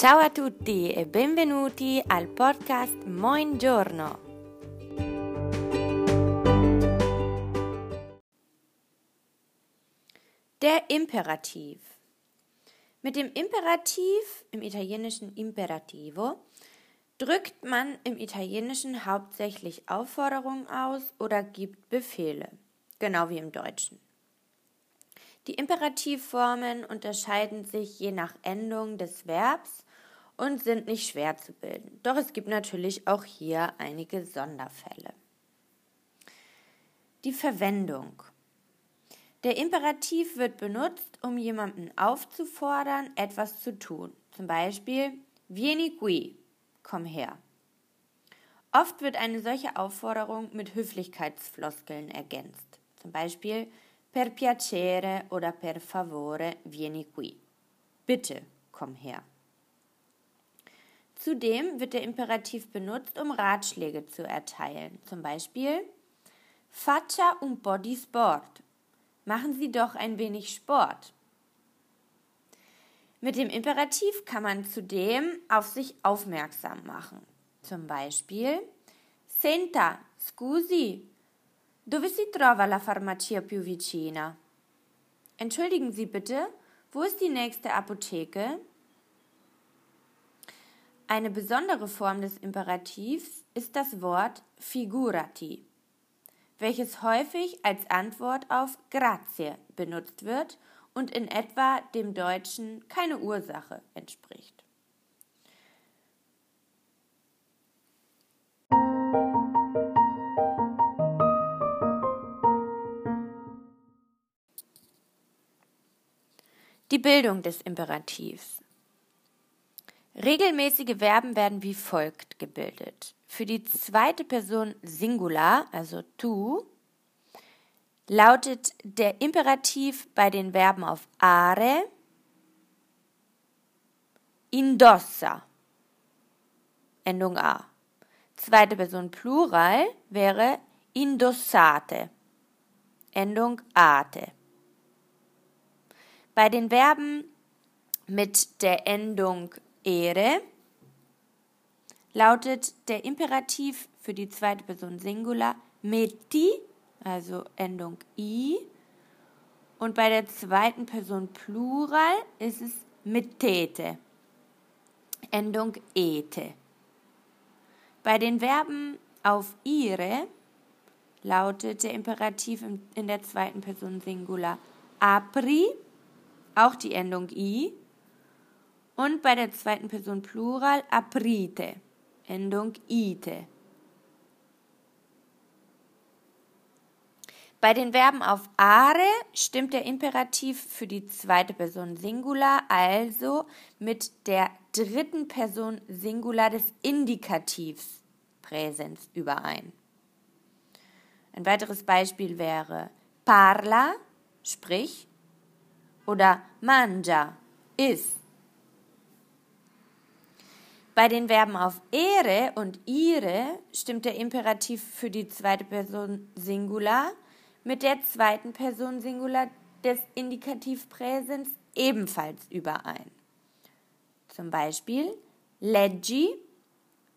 Ciao a tutti e benvenuti al podcast Moin Giorno. Der Imperativ. Mit dem Imperativ, im italienischen Imperativo, drückt man im Italienischen hauptsächlich Aufforderungen aus oder gibt Befehle, genau wie im Deutschen. Die Imperativformen unterscheiden sich je nach Endung des Verbs und sind nicht schwer zu bilden. Doch es gibt natürlich auch hier einige Sonderfälle. Die Verwendung. Der Imperativ wird benutzt, um jemanden aufzufordern, etwas zu tun. Zum Beispiel Vieni qui, komm her. Oft wird eine solche Aufforderung mit Höflichkeitsfloskeln ergänzt. Zum Beispiel Per piacere oder per favore vieni qui. Bitte komm her. Zudem wird der Imperativ benutzt, um Ratschläge zu erteilen. Zum Beispiel Faccia un po' di sport. Machen Sie doch ein wenig Sport. Mit dem Imperativ kann man zudem auf sich aufmerksam machen. Zum Beispiel Senta, scusi, Dove si trova la farmacia più vicina? Entschuldigen Sie bitte, wo ist die nächste Apotheke? Eine besondere Form des Imperativs ist das Wort figurati, welches häufig als Antwort auf grazie benutzt wird und in etwa dem Deutschen keine Ursache entspricht. Die Bildung des Imperativs. Regelmäßige Verben werden wie folgt gebildet. Für die zweite Person Singular, also tu, lautet der Imperativ bei den Verben auf are indossa, Endung a. Zweite Person Plural wäre indossate, Endung ate. Bei den Verben mit der Endung ere lautet der Imperativ für die zweite Person Singular metti, also Endung i. Und bei der zweiten Person Plural ist es mettete, Endung ete. Bei den Verben auf ihre lautet der Imperativ in der zweiten Person Singular apri, auch die Endung i. Und bei der zweiten Person Plural aprite, Endung ite. Bei den Verben auf are stimmt der Imperativ für die zweite Person Singular also mit der dritten Person Singular des Indikativs Präsens überein. Ein weiteres Beispiel wäre parla, sprich, oder mangia, is. Bei den Verben auf ere und ihre stimmt der Imperativ für die zweite Person Singular mit der zweiten Person Singular des Indikativpräsens ebenfalls überein. Zum Beispiel leggi,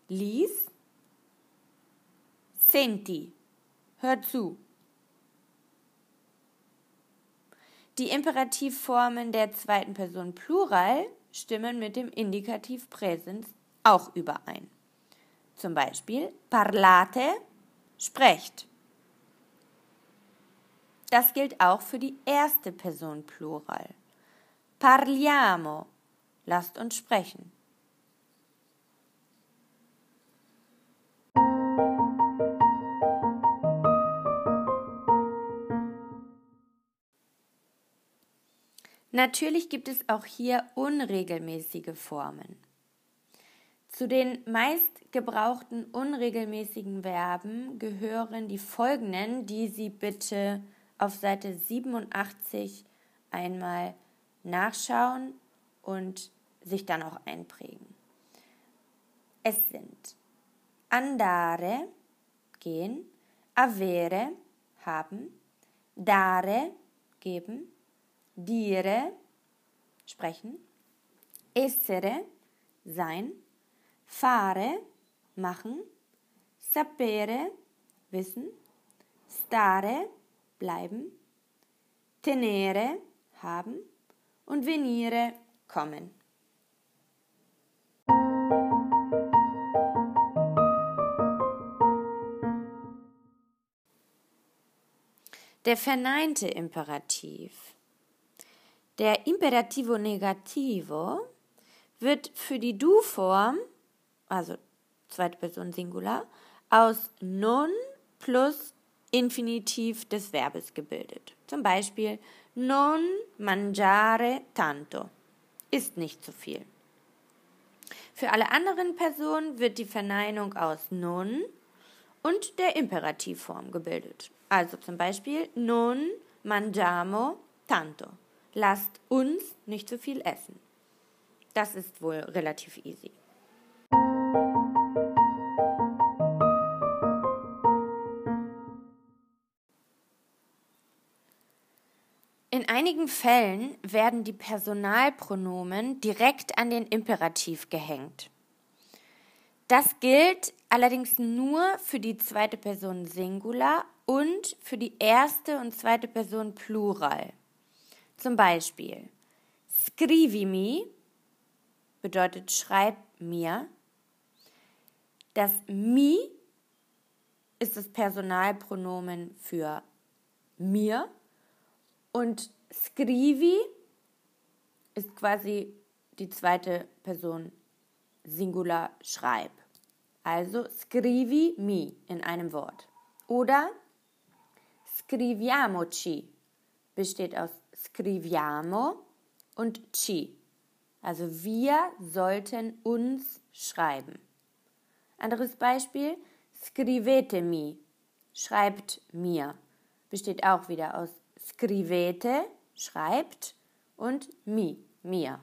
lies, senti, hör zu. Die Imperativformen der zweiten Person Plural stimmen mit dem Indikativ Präsens auch überein. Zum Beispiel parlate, sprecht. Das gilt auch für die erste Person Plural. Parliamo, lasst uns sprechen. Natürlich gibt es auch hier unregelmäßige Formen. Zu den meist gebrauchten unregelmäßigen Verben gehören die folgenden, die Sie bitte auf Seite 87 einmal nachschauen und sich dann auch einprägen. Es sind andare, gehen, avere, haben, dare, geben, dire, sprechen, essere, sein, fare, machen, sapere, wissen, stare, bleiben, tenere, haben und venire, kommen. Der verneinte Imperativ. Der Imperativo Negativo wird für die Du-Form, also zweite Person Singular, aus non plus Infinitiv des Verbes gebildet. Zum Beispiel non mangiare tanto. Ist nicht zu viel. Für alle anderen Personen wird die Verneinung aus non und der Imperativform gebildet. Also zum Beispiel non mangiamo tanto. Lasst uns nicht zu viel essen. Das ist wohl relativ easy. In einigen Fällen werden die Personalpronomen direkt an den Imperativ gehängt. Das gilt allerdings nur für die zweite Person Singular und für die erste und zweite Person Plural. Zum Beispiel scrivimi bedeutet schreib mir. Das mi ist das Personalpronomen für mir und scrivi ist quasi die zweite Person Singular schreib. Also scrivi mi in einem Wort. Oder scriviamoci besteht aus scriviamo und ci. Also wir sollten uns schreiben. Anderes Beispiel, scrivetemi, schreibt mir, besteht auch wieder aus scrivete, schreibt und mi, mir.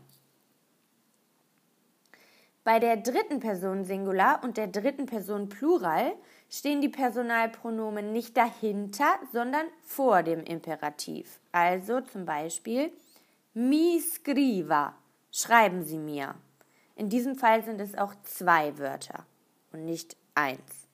Bei der dritten Person Singular und der dritten Person Plural stehen die Personalpronomen nicht dahinter, sondern vor dem Imperativ. Also zum Beispiel mi scriva, schreiben Sie mir. In diesem Fall sind es auch zwei Wörter und nicht eins.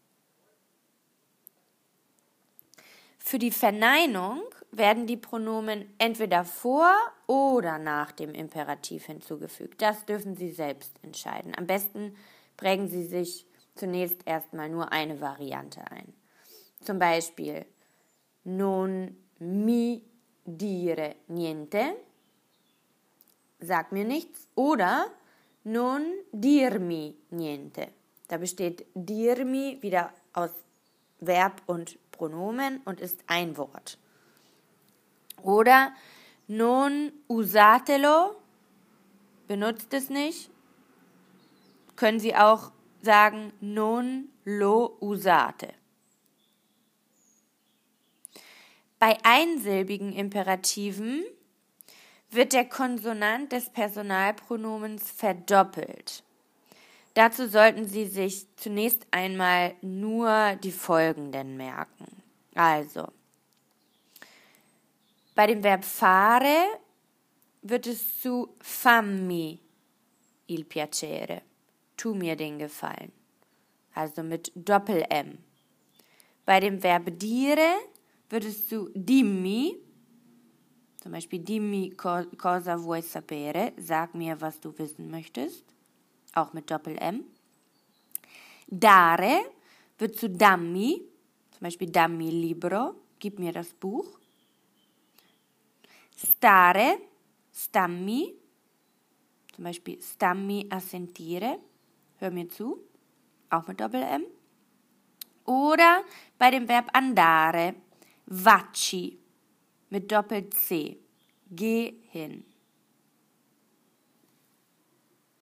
Für die Verneinung werden die Pronomen entweder vor oder nach dem Imperativ hinzugefügt. Das dürfen Sie selbst entscheiden. Am besten prägen Sie sich zunächst erstmal nur eine Variante ein. Zum Beispiel non mi dire niente sag mir nichts oder non dirmi niente. Da besteht dirmi wieder aus Verb und Pronomen und ist ein Wort. Oder non usatelo, benutzt es nicht. Können Sie auch sagen non lo usate. Bei einsilbigen Imperativen wird der Konsonant des Personalpronomens verdoppelt. Dazu sollten Sie sich zunächst einmal nur die folgenden merken. Also, bei dem Verb fare wird es zu fammi il piacere. Tu mir den Gefallen. Also mit Doppel-M. Bei dem Verb dire wird es zu dimmi zum Beispiel, dimmi cosa vuoi sapere, sag mir, was du wissen möchtest, auch mit Doppel-M. Dare wird zu dammi, zum Beispiel dammi libro, gib mir das Buch. Stare, stammi, zum Beispiel stammi a sentire, hör mir zu, auch mit Doppel-M. Oder bei dem Verb andare, vacci, mit Doppel-C. Geh hin.